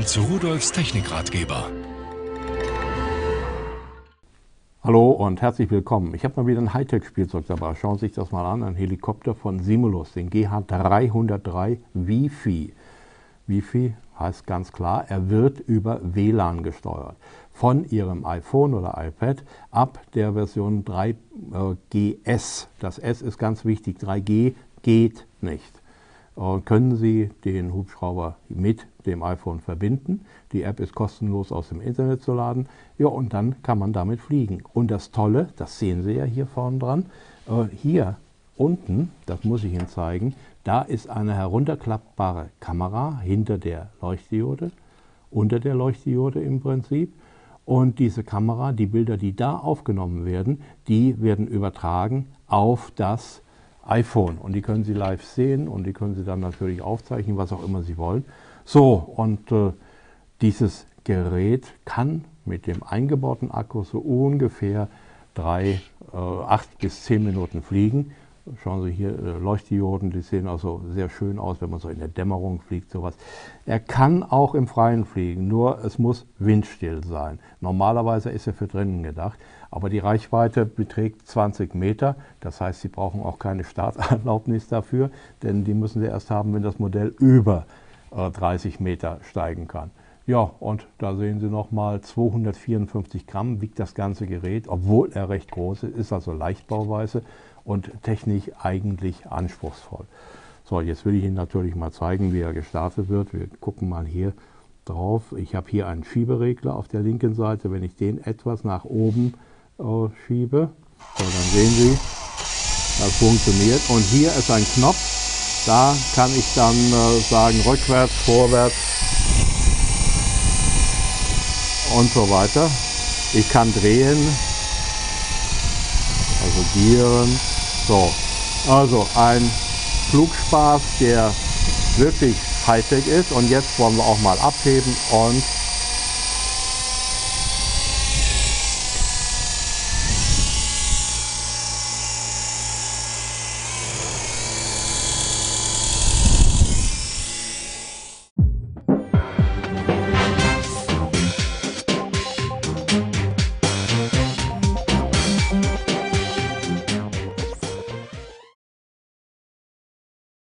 Willkommen zu Rudolfs Technikratgeber. Hallo und herzlich willkommen. Ich habe mal wieder ein Hightech-Spielzeug dabei. Schauen Sie sich das mal an. Ein Helikopter von Simulus, den GH303 Wi-Fi. Wi-Fi heißt ganz klar, er wird über WLAN gesteuert. Von Ihrem iPhone oder iPad ab der Version 3GS. Das S ist ganz wichtig. 3G geht nicht. Äh, können Sie den Hubschrauber mit dem iPhone verbinden. Die App ist kostenlos aus dem Internet zu laden. Ja, und dann kann man damit fliegen. Und das Tolle, das sehen Sie ja hier vorne dran, äh, hier unten, das muss ich Ihnen zeigen, da ist eine herunterklappbare Kamera hinter der Leuchtdiode, unter der Leuchtdiode im Prinzip. Und diese Kamera, die Bilder, die da aufgenommen werden, die werden übertragen auf das iPhone. Und die können Sie live sehen und die können Sie dann natürlich aufzeichnen, was auch immer Sie wollen. So, und äh, dieses Gerät kann mit dem eingebauten Akku so ungefähr drei, äh, acht bis zehn Minuten fliegen. Schauen Sie hier, äh, Leuchtdioden, die sehen also sehr schön aus, wenn man so in der Dämmerung fliegt, sowas. Er kann auch im Freien fliegen, nur es muss windstill sein. Normalerweise ist er für drinnen gedacht, aber die Reichweite beträgt 20 Meter. Das heißt, Sie brauchen auch keine Starterlaubnis dafür, denn die müssen Sie erst haben, wenn das Modell über 30 äh, Meter steigen kann. Ja, und da sehen Sie nochmal 254 Gramm wiegt das ganze Gerät, obwohl er recht groß ist, ist also Leichtbauweise und technisch eigentlich anspruchsvoll. So, jetzt will ich Ihnen natürlich mal zeigen, wie er gestartet wird. Wir gucken mal hier drauf. Ich habe hier einen Schieberegler auf der linken Seite. Wenn ich den etwas nach oben äh, schiebe, so, dann sehen Sie, das funktioniert. Und hier ist ein Knopf, da kann ich dann äh, sagen rückwärts, vorwärts und so weiter. Ich kann drehen, also gieren. So, also ein Flugspaß, der wirklich Hightech ist. Und jetzt wollen wir auch mal abheben und